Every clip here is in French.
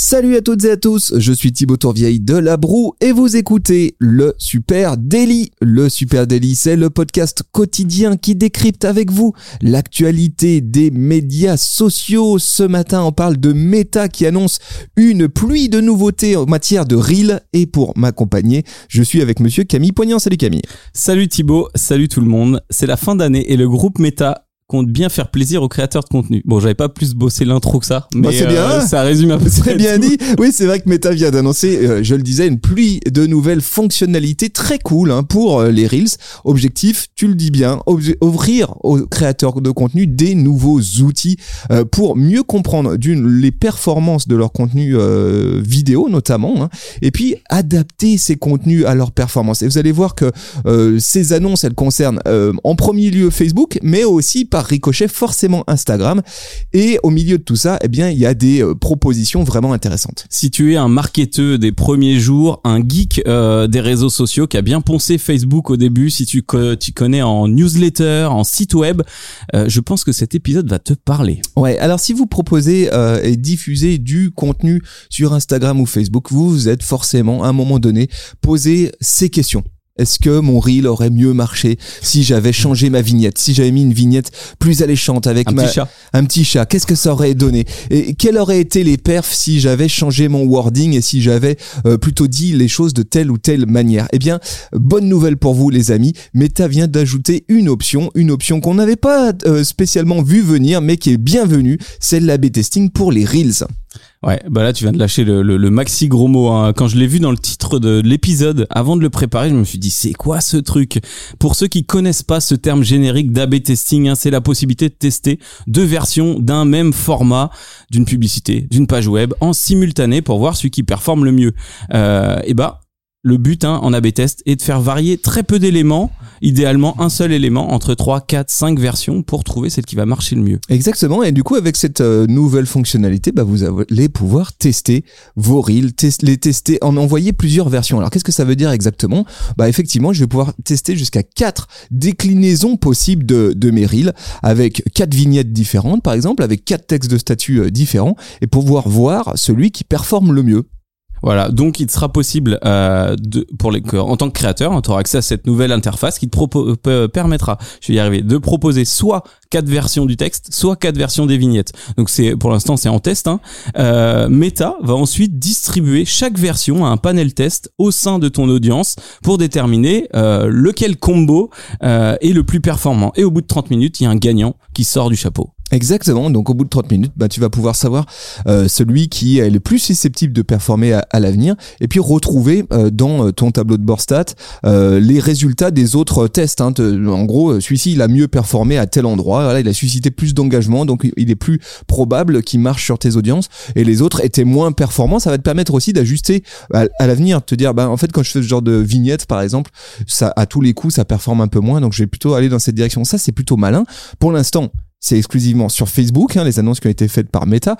Salut à toutes et à tous, je suis Thibaut Tourvieille de La Broue et vous écoutez le Super Daily. Le Super Daily, c'est le podcast quotidien qui décrypte avec vous l'actualité des médias sociaux. Ce matin, on parle de Meta qui annonce une pluie de nouveautés en matière de Reel et pour m'accompagner, je suis avec monsieur Camille Poignant. Salut Camille. Salut Thibaut, salut tout le monde. C'est la fin d'année et le groupe Meta compte bien faire plaisir aux créateurs de contenu. Bon, j'avais pas plus bossé l'intro que ça, mais Bah, bien. euh, ça résume un peu. Très bien dit. Oui, c'est vrai que Meta vient d'annoncer, euh, je le disais, une pluie de nouvelles fonctionnalités très cool hein, pour euh, les Reels. Objectif, tu le dis bien, ouvrir aux créateurs de contenu des nouveaux outils pour mieux comprendre d'une les performances de leur contenu euh, vidéo notamment, hein, et puis adapter ces contenus à leurs performances. Et vous allez voir que euh, ces annonces, elles concernent euh, en premier lieu Facebook, mais aussi par ricochet forcément Instagram. Et au milieu de tout ça, eh bien, il y a des euh, propositions vraiment intéressantes. Si tu es un marketeur des premiers jours, un geek euh, des réseaux sociaux qui a bien poncé Facebook au début, si tu co- tu connais en newsletter, en site web, euh, je pense que cet épisode va te parler. Ouais, alors si vous proposez et diffusez du contenu sur Instagram ou Facebook, vous vous êtes forcément à un moment donné posé ces questions. Est-ce que mon reel aurait mieux marché si j'avais changé ma vignette, si j'avais mis une vignette plus alléchante avec Un ma, petit chat. un petit chat, qu'est-ce que ça aurait donné Et quels auraient été les perfs si j'avais changé mon wording et si j'avais euh, plutôt dit les choses de telle ou telle manière? Eh bien, bonne nouvelle pour vous les amis, Meta vient d'ajouter une option, une option qu'on n'avait pas euh, spécialement vu venir mais qui est bienvenue, c'est l'A-B testing pour les Reels. Ouais, bah là tu viens de lâcher le, le, maxi gros mot. hein. Quand je l'ai vu dans le titre de l'épisode, avant de le préparer, je me suis dit c'est quoi ce truc? Pour ceux qui connaissent pas ce terme générique d'AB testing, hein, c'est la possibilité de tester deux versions d'un même format d'une publicité, d'une page web en simultané pour voir celui qui performe le mieux. Euh, et bah le but hein, en A/B test est de faire varier très peu d'éléments, idéalement un seul élément entre 3, 4, 5 versions pour trouver celle qui va marcher le mieux. Exactement, et du coup avec cette euh, nouvelle fonctionnalité, bah, vous allez pouvoir tester vos reels, les tester, en envoyer plusieurs versions. Alors qu'est-ce que ça veut dire exactement? Bah effectivement, je vais pouvoir tester jusqu'à quatre déclinaisons possibles de, de mes reels, avec quatre vignettes différentes par exemple, avec quatre textes de statut euh, différents, et pouvoir voir celui qui performe le mieux. Voilà, donc il sera possible euh, de, pour les, en tant que créateur, tu auras accès à cette nouvelle interface qui te peut- permettra, je vais y arriver, de proposer soit quatre versions du texte, soit quatre versions des vignettes. Donc c'est pour l'instant c'est en test. Hein. Euh, Meta va ensuite distribuer chaque version à un panel test au sein de ton audience pour déterminer euh, lequel combo euh, est le plus performant. Et au bout de 30 minutes, il y a un gagnant qui sort du chapeau. Exactement, donc au bout de 30 minutes, bah, tu vas pouvoir savoir euh, celui qui est le plus susceptible de performer à, à l'avenir et puis retrouver euh, dans euh, ton tableau de bord stat euh, les résultats des autres tests. hein. En gros, euh, celui-ci, il a mieux performé à tel endroit, voilà, il a suscité plus d'engagement, donc il est plus probable qu'il marche sur tes audiences et les autres étaient moins performants. Ça va te permettre aussi d'ajuster à, à l'avenir, te dire, bah, en fait, quand je fais ce genre de vignette, par exemple, ça, à tous les coups, ça performe un peu moins, donc je vais plutôt aller dans cette direction. Ça, c'est plutôt malin. Pour l'instant, c'est exclusivement sur Facebook, hein, les annonces qui ont été faites par Meta.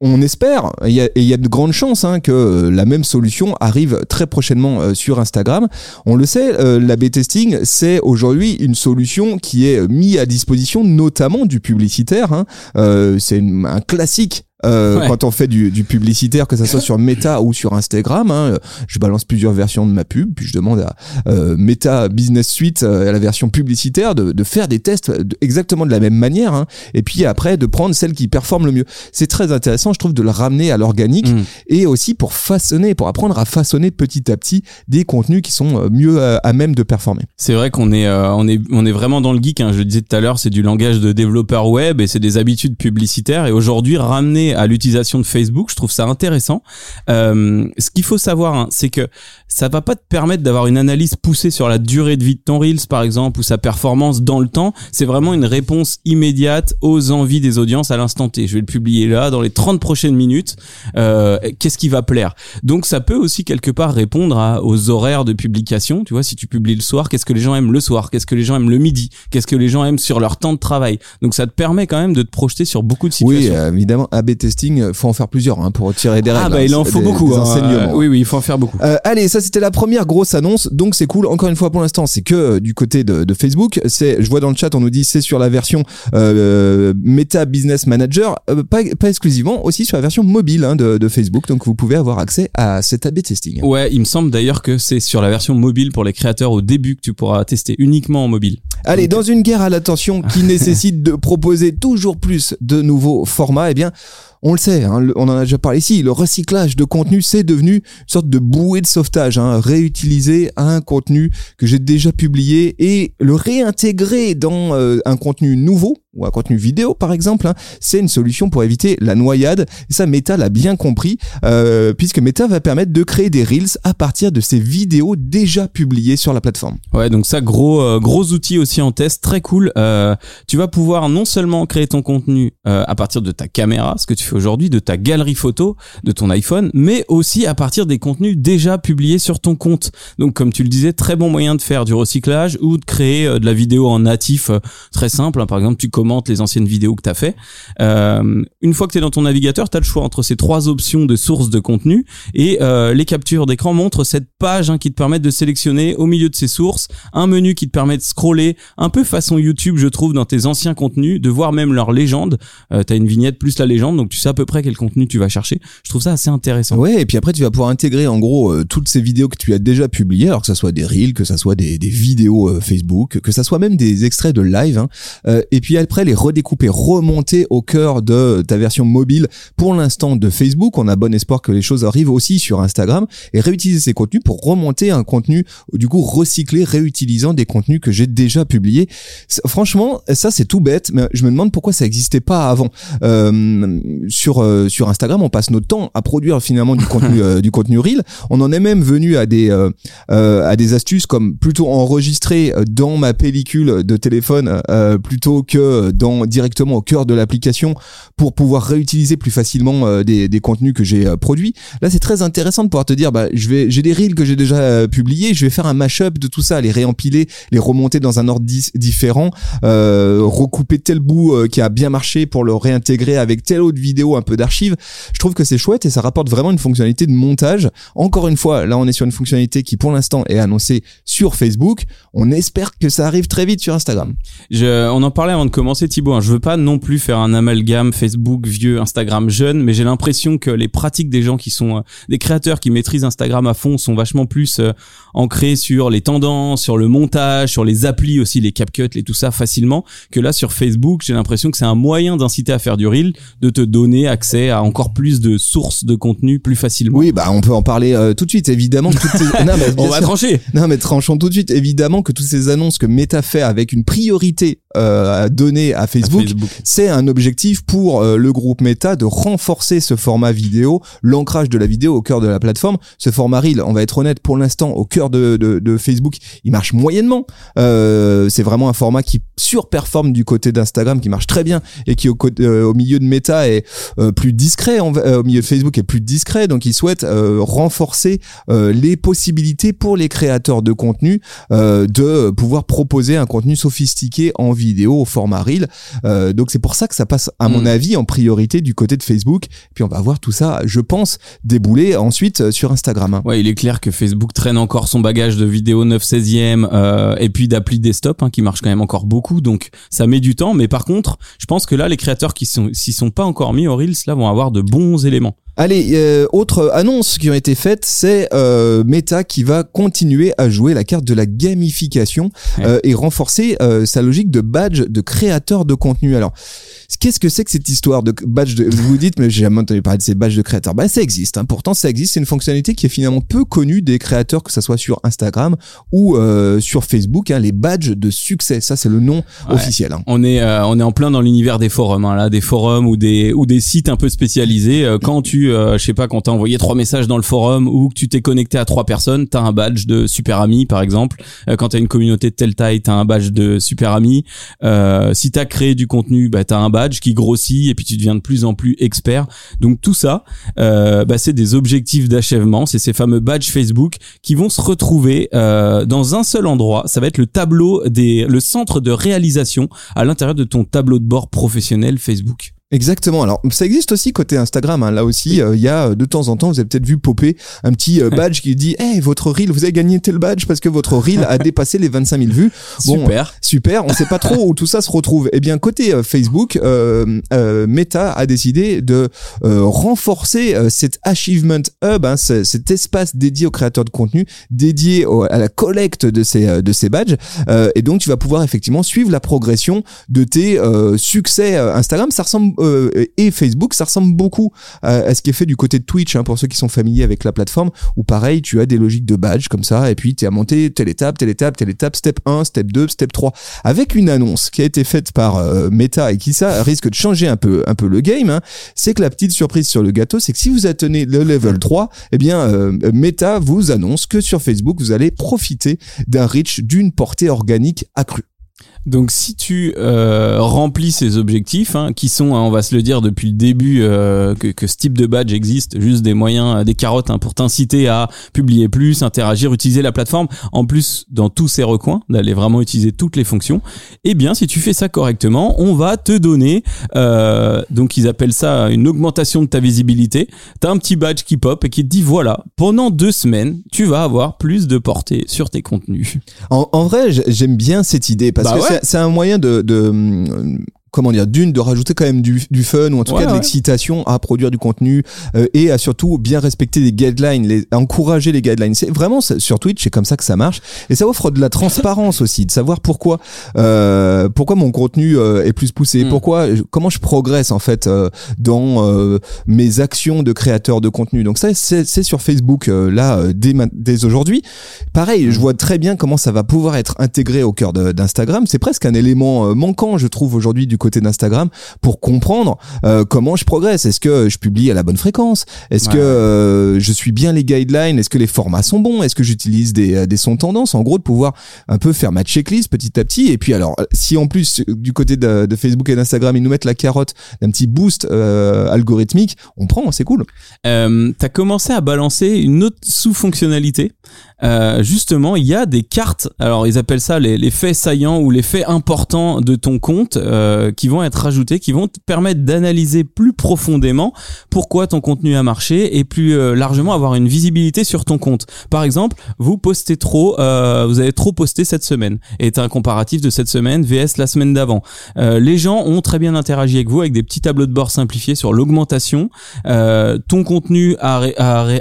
On espère, et il y a, de grandes chances hein, que euh, la même solution arrive très prochainement euh, sur Instagram. On le sait, euh, l'A/B testing, c'est aujourd'hui une solution qui est mise à disposition notamment du publicitaire. hein. Euh, c'est un classique. Euh, Ouais. quand on fait du, du publicitaire, que ça soit sur Meta ou sur Instagram, hein, je balance plusieurs versions de ma pub, puis je demande à euh, Meta Business Suite, euh, à la version publicitaire, de, de faire des tests de- exactement de la même manière, hein, et puis après de prendre celle qui performe le mieux. C'est très intéressant, je trouve, de le ramener à l'organique Mm. et aussi pour façonner, pour apprendre à façonner petit à petit des contenus qui sont euh, mieux euh, à même de performer. C'est vrai qu'on est, euh, on est, on est vraiment dans le geek. Hein. Je le disais tout à l'heure, c'est du langage de développeur web et c'est des habitudes publicitaires. Et aujourd'hui, ramener à l'utilisation de Facebook, je trouve ça intéressant. Euh, ce qu'il faut savoir, hein, c'est que ça va pas te permettre d'avoir une analyse poussée sur la durée de vie de ton reels, par exemple, ou sa performance dans le temps. C'est vraiment une réponse immédiate aux envies des audiences à l'instant T. Je vais le publier là, dans les 30 prochaines minutes. Euh, Qu'est-ce qui va plaire? Donc, ça peut aussi quelque part répondre à, aux horaires de publication. Tu vois, si tu publies le soir, qu'est-ce que les gens aiment le soir? Qu'est-ce que les gens aiment le midi? Qu'est-ce que les gens aiment sur leur temps de travail? Donc, ça te permet quand même de te projeter sur beaucoup de situations. Oui, évidemment, A/B testing, euh, faut en faire plusieurs hein, pour tirer des règles. Ah bah hein, il en faut des- beaucoup. des hein. enseignements. Oui oui, il faut en faire beaucoup. Euh, allez, ça c'était la première grosse annonce, donc c'est cool. Encore une fois, pour l'instant, c'est que euh, du côté de, de Facebook. C'est, je vois dans le chat, on nous dit c'est sur la version euh, Meta Business Manager, euh, pas, pas exclusivement, aussi sur la version mobile hein, de, de Facebook. Donc vous pouvez avoir accès à cet A/B testing. Ouais, il me semble d'ailleurs que c'est sur la version mobile pour les créateurs au début que tu pourras tester uniquement en mobile. Allez, dans une guerre à l'attention qui nécessite de proposer toujours plus de nouveaux formats, eh bien, on le sait, hein, on en a déjà parlé ici, le recyclage de contenu, c'est devenu une sorte de bouée de sauvetage. Hein, réutiliser un contenu que j'ai déjà publié et le réintégrer dans euh, un contenu nouveau ou un contenu vidéo par exemple, hein, c'est une solution pour éviter la noyade. Et ça, Meta l'a bien compris, euh, puisque Meta va permettre de créer des reels à partir de ces vidéos déjà publiées sur la plateforme. Ouais, donc ça gros euh, gros outil aussi en test, très cool. Euh, tu vas pouvoir non seulement créer ton contenu euh, à partir de ta caméra, ce que tu fais aujourd'hui, de ta galerie photo, de ton iPhone, mais aussi à partir des contenus déjà publiés sur ton compte. Donc comme tu le disais, très bon moyen de faire du recyclage ou de créer euh, de la vidéo en natif très simple. hein. Par exemple, tu les anciennes vidéos que tu as fait. Euh, une fois que tu es dans ton navigateur, tu as le choix entre ces trois options de sources de contenu et euh, les captures d'écran montrent cette page hein, qui te permet de sélectionner au milieu de ces sources un menu qui te permet de scroller un peu façon YouTube, je trouve, dans tes anciens contenus, de voir même leur légende. Euh, tu as une vignette plus la légende, donc tu sais à peu près quel contenu tu vas chercher. Je trouve ça assez intéressant. Ouais, et puis après tu vas pouvoir intégrer en gros euh, toutes ces vidéos que tu as déjà publiées, alors que ça soit des reels, que ça soit des, des vidéos euh, Facebook, que ça soit même des extraits de live, hein, euh, et puis après les redécouper, remonter au cœur de ta version mobile pour l'instant de Facebook. On a bon espoir que les choses arrivent aussi sur Instagram et réutiliser ces contenus pour remonter un contenu du coup recyclé, réutilisant des contenus que j'ai déjà publiés. Franchement, ça c'est tout bête, mais je me demande pourquoi ça n'existait pas avant. Euh, sur euh, sur Instagram, on passe notre temps à produire finalement du contenu euh, du contenu reel. On en est même venu à des euh, euh, à des astuces comme plutôt enregistrer dans ma pellicule de téléphone euh, plutôt que dans directement au cœur de l'application pour pouvoir réutiliser plus facilement euh, des, contenus que j'ai euh, produits. Là, c'est très intéressant de pouvoir te dire, bah, je vais, j'ai des reels que j'ai déjà euh, publiés, je vais faire un mashup de tout ça, les réempiler, les remonter dans un ordre différent, euh, recouper tel bout euh, qui a bien marché pour le réintégrer avec telle autre vidéo, un peu d'archives. Je trouve que c'est chouette et ça rapporte vraiment une fonctionnalité de montage. Encore une fois, là, on est sur une fonctionnalité qui, pour l'instant, est annoncée sur Facebook. On espère que ça arrive très vite sur Instagram. On en parlait avant de commencer Thibaut. Hein. Je veux pas non plus faire un amalgame Facebook vieux, Instagram jeune, mais j'ai l'impression que les pratiques des gens qui sont euh, des créateurs qui maîtrisent Instagram à fond sont vachement plus euh, ancrés sur les tendances, sur le montage, sur les applis aussi, les CapCut, les tout ça facilement. Que là sur Facebook, j'ai l'impression que c'est un moyen d'inciter à faire du reel, de te donner accès à encore plus de sources de contenu plus facilement. Oui, bah, on peut en parler euh, tout de suite, évidemment. que toutes ces- Non, mais On va sûr. trancher. Non, mais tranchons tout de suite. Évidemment que toutes ces annonces que Meta fait avec une priorité euh, à à Facebook, Facebook. c'est un objectif pour euh, le groupe Meta de renforcer ce format vidéo, l'ancrage de la vidéo au cœur de la plateforme. Ce format Reel, on va être honnête, pour l'instant, au cœur de, de, de Facebook, il marche moyennement. Euh, c'est vraiment un format qui surperforme du côté d'Instagram, qui marche très bien et qui au, euh, au milieu de Meta est euh, plus discret, va- euh, au milieu de Facebook est plus discret. Donc, ils souhaitent euh, renforcer euh, les possibilités pour les créateurs de contenu euh, de pouvoir proposer un contenu sophistiqué en vidéo au format Reel. Euh, donc c'est pour ça que ça passe, à mon Mm. avis, en priorité du côté de Facebook. Puis on va voir tout ça, je pense, débouler ensuite euh, sur Instagram. hein. Ouais, il est clair que Facebook traîne encore son bagage de vidéo 9 16e euh, et puis d'appli desktop hein, qui marche quand même encore beaucoup donc ça met du temps mais par contre, je pense que là les créateurs qui sont s'y sont pas encore mis au Reels là vont avoir de bons éléments. Allez, euh, autre annonce qui ont été faites, c'est euh, Meta qui va continuer à jouer la carte de la gamification Ouais. euh, et renforcer euh, sa logique de badge de créateur de contenu. Alors, qu'est-ce que c'est que cette histoire de badge de Vous vous dites, mais j'ai jamais entendu parler de ces badges de créateurs. Bah, ça existe. Hein. Pourtant, ça existe. C'est une fonctionnalité qui est finalement peu connue des créateurs, que ça soit sur Instagram ou euh, sur Facebook. Hein, les badges de succès, ça c'est le nom Ouais. officiel. Hein. On est euh, on est en plein dans l'univers des forums hein, là, des forums ou des ou des sites un peu spécialisés Euh, quand tu euh, je sais pas quand t'as envoyé trois messages dans le forum ou que tu t'es connecté à trois personnes, t'as un badge de super ami par exemple. Euh, quand t'as une communauté de telle taille, t'as un badge de super ami. Euh, si t'as créé du contenu, bah t'as un badge qui grossit et puis tu deviens de plus en plus expert. Donc tout ça, euh, bah, c'est des objectifs d'achèvement, c'est ces fameux badges Facebook qui vont se retrouver euh, dans un seul endroit. Ça va être le tableau des, le centre de réalisation à l'intérieur de ton tableau de bord professionnel Facebook. Exactement. Alors ça existe aussi côté Instagram. hein. Là aussi, euh, il y a euh, de temps en temps, vous avez peut-être vu popper un petit euh, badge qui dit "Hey, votre reel, vous avez gagné tel badge parce que votre reel a dépassé les 25 000 vues." Bon, Super. Super, on sait pas trop où tout ça se retrouve. Eh bien, côté euh, Facebook, Meta a décidé de renforcer cet achievement hub, hein, ce- cet espace dédié aux créateurs de contenu, dédié au- à la collecte de ces de ces badges. Euh, et donc, tu vas pouvoir effectivement suivre la progression de tes succès Instagram. Ça ressemble euh, et Facebook, ça ressemble beaucoup à, à ce qui est fait du côté de Twitch hein, pour ceux qui sont familiers avec la plateforme. Où pareil, tu as des logiques de badges comme ça, et puis tu as monté telle étape, telle étape, telle étape, step 1, step 2, step 3 avec une annonce qui a été faite par euh, Meta et qui ça risque de changer un peu un peu le game, hein, c'est que la petite surprise sur le gâteau, c'est que si vous atteignez le level 3, eh bien euh, Meta vous annonce que sur Facebook, vous allez profiter d'un reach d'une portée organique accrue. Donc si tu euh, remplis ces objectifs, hein, qui sont, hein, on va se le dire depuis le début, euh, que, que ce type de badge existe, juste des moyens, euh, des carottes hein, pour t'inciter à publier plus, interagir, utiliser la plateforme, en plus dans tous ses recoins, d'aller vraiment utiliser toutes les fonctions, eh bien si tu fais ça correctement, on va te donner, euh, donc ils appellent ça une augmentation de ta visibilité, t'as un petit badge qui pop et qui te dit voilà, pendant deux semaines, tu vas avoir plus de portée sur tes contenus. En, en vrai, j'aime bien cette idée parce Bah que ouais. C'est- un moyen de, comment dire d'une de rajouter quand même du, du fun ou en tout Ouais, cas de ouais. l'excitation à produire du contenu euh, et à surtout bien respecter les guidelines, les, à encourager les guidelines. C'est vraiment sur Twitch, c'est comme ça que ça marche et ça offre de la transparence aussi, de savoir pourquoi euh, pourquoi mon contenu euh, est plus poussé, Mm. pourquoi comment je progresse en fait euh, dans euh, mes actions de créateur de contenu. Donc ça c'est sur Facebook euh, là dès, dès aujourd'hui. Pareil, je vois très bien comment ça va pouvoir être intégré au cœur d'Instagram. C'est presque un élément manquant, je trouve, aujourd'hui du côté d'Instagram pour comprendre euh, comment je progresse. Est-ce que je publie à la bonne fréquence? Est-ce Ouais. que euh, je suis bien les guidelines? Est-ce que les formats sont bons? Est-ce que j'utilise des, euh, des sons tendances? En gros, de pouvoir un peu faire ma checklist petit à petit. Et puis alors, si en plus du côté de, de Facebook et d'Instagram, ils nous mettent la carotte d'un petit boost euh, algorithmique, on prend, c'est cool. Euh, t'as commencé à balancer une autre sous-fonctionnalité. Euh, justement, il y a des cartes. Alors, ils appellent ça les, faits saillants ou les faits importants de ton compte euh, qui vont être rajoutés, qui vont te permettre d'analyser plus profondément pourquoi ton contenu a marché et plus euh, largement avoir une visibilité sur ton compte. Par exemple, vous postez trop, vous avez trop posté cette semaine et t'as un comparatif de cette semaine vs la semaine d'avant. Les gens ont très bien interagi avec vous avec des petits tableaux de bord simplifiés sur l'augmentation ton contenu a,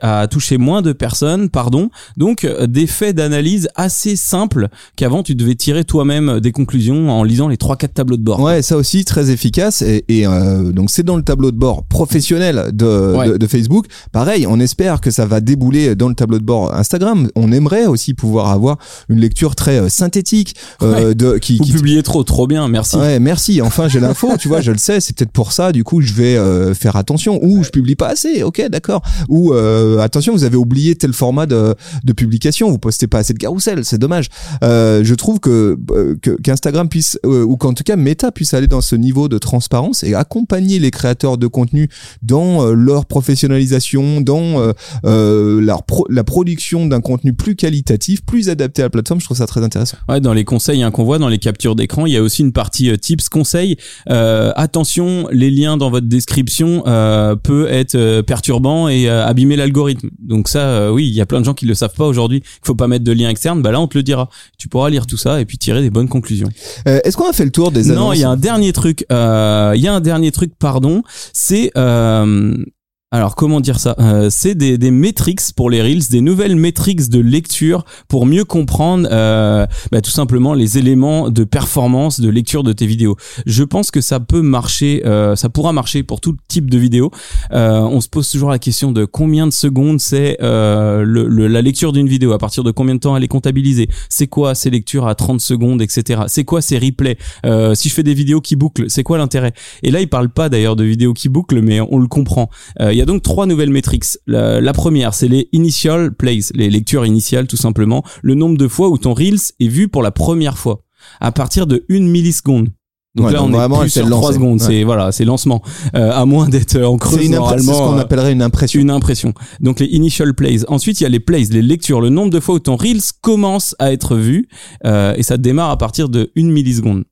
a touché moins de personnes, pardon. Donc euh, des faits d'analyse assez simples qu'avant tu devais tirer toi-même des conclusions en lisant les trois quatre tableaux de bord. Ouais, ça aussi très efficace et, et, euh, donc c'est dans le tableau de bord professionnel de, Ouais. de, de Facebook. Pareil, on espère que ça va débouler dans le tableau de bord Instagram. On aimerait aussi pouvoir avoir une lecture très euh, synthétique euh, de qui, Vous qui publiez trop, trop bien, merci. Ouais, merci. Enfin, j'ai l'info, tu vois, je le sais. C'est peut-être pour ça. Du coup, je vais euh, faire attention. Ou je publie pas assez. Ok, d'accord. Ou euh, attention, vous avez oublié tel format de, de publication. Vous postez pas assez de carousel. C'est dommage. Euh, je trouve que euh, qu'Instagram puisse euh, ou qu'en tout cas Meta puisse aller dans ce niveau de transparence et accompagner les créateurs de contenu dans euh, leur professionnalisation, dans leur pro- la production d'un contenu plus qualitatif, plus adapté à la plateforme. Je trouve ça très intéressant. Ouais, dans les conseils hein, qu'on voit dans les captures d'écran, il y a aussi une partie tips conseils. Attention, les liens dans votre description peut être perturbant et abîmer l'algorithme. Donc ça, oui, il y a plein de gens qui le savent pas aujourd'hui. Il faut pas mettre de lien externe. Bah là, on te le dira. Tu pourras lire tout ça et puis tirer des bonnes conclusions. Euh, Est-ce qu'on a fait le tour des annonces Non, il y a un dernier truc. euh, Il y a un dernier truc, pardon. C'est euh, alors comment dire ça? Euh, C'est des, des métriques pour les reels, des nouvelles métriques de lecture pour mieux comprendre euh, bah, tout simplement les éléments de performance de lecture de tes vidéos. Je pense que ça peut marcher, euh, ça pourra marcher pour tout type de vidéo. Euh, on se pose toujours la question de combien de secondes c'est la lecture d'une vidéo, à partir de combien de temps elle est comptabilisée, c'est quoi ces lectures à 30 secondes, etc. C'est quoi ces replays Si je fais des vidéos qui bouclent, c'est quoi l'intérêt? Et là, il parle pas d'ailleurs de vidéos qui bouclent, mais on le comprend. Donc trois nouvelles métriques. La, la première, c'est les initial plays, les lectures initiales tout simplement, le nombre de fois où ton reels est vu pour la première fois, à partir de une milliseconde. Donc Ouais, là, donc on est vraiment, plus c'est sur lancé. 3 secondes. Ouais. C'est voilà, c'est lancement. Euh, à moins d'être en creuse C'est impr- c'est ce normalement. qu'on euh, appellerait une impression. une impression. Donc les initial plays. Ensuite, il y a les plays, les lectures, le nombre de fois où ton reels commence à être vu, euh, et ça démarre à partir de une milliseconde.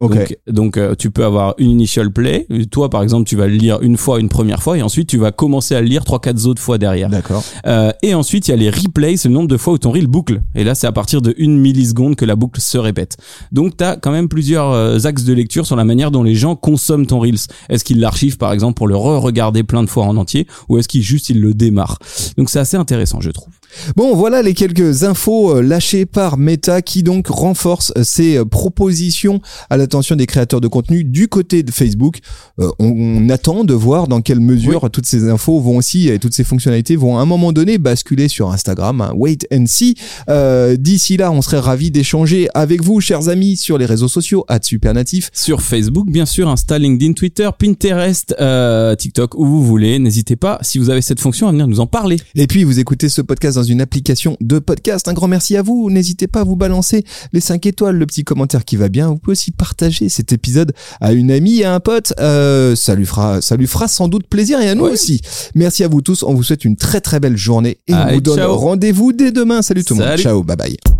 Ok. Donc, donc euh, tu peux avoir une initial play. Toi, par exemple, tu vas le lire une fois, une première fois, et ensuite tu vas commencer à le lire trois, quatre autres fois derrière. D'accord. Euh, et ensuite, il y a les replays, c'est le nombre de fois où ton reel boucle. Et là, c'est à partir de une milliseconde que la boucle se répète. Donc, tu as quand même plusieurs euh, axes de lecture sur la manière dont les gens consomment ton reels. Est-ce qu'ils l'archivent, par exemple, pour le re-regarder plein de fois en entier, ou est-ce qu'ils juste ils le démarrent? Donc, c'est assez intéressant, je trouve. Bon, voilà les quelques infos euh, lâchées par Meta qui donc renforcent euh, ses euh, propositions à l'attention des créateurs de contenu du côté de Facebook. Euh, on, on attend de voir dans quelle mesure toutes ces infos vont aussi et toutes ces fonctionnalités vont à un moment donné basculer sur Instagram. hein. Wait and see. Euh, D'ici là, on serait ravis d'échanger avec vous, chers amis, sur les réseaux sociaux à Supernatif. Sur Facebook, bien sûr, Insta, LinkedIn, Twitter, Pinterest, euh, TikTok, où vous voulez. N'hésitez pas, si vous avez cette fonction, à venir nous en parler. Et puis, vous écoutez ce podcast dans une application de podcast. Un grand merci à vous. N'hésitez pas à vous balancer les 5 étoiles, le petit commentaire qui va bien. Vous pouvez aussi partager cet épisode à une amie et à un pote. Euh, ça lui fera, ça lui fera sans doute plaisir et à nous Oui. aussi. Merci à vous tous. On vous souhaite une très très belle journée et on vous donne rendez-vous dès demain. Salut tout le monde. Ciao. Bye bye.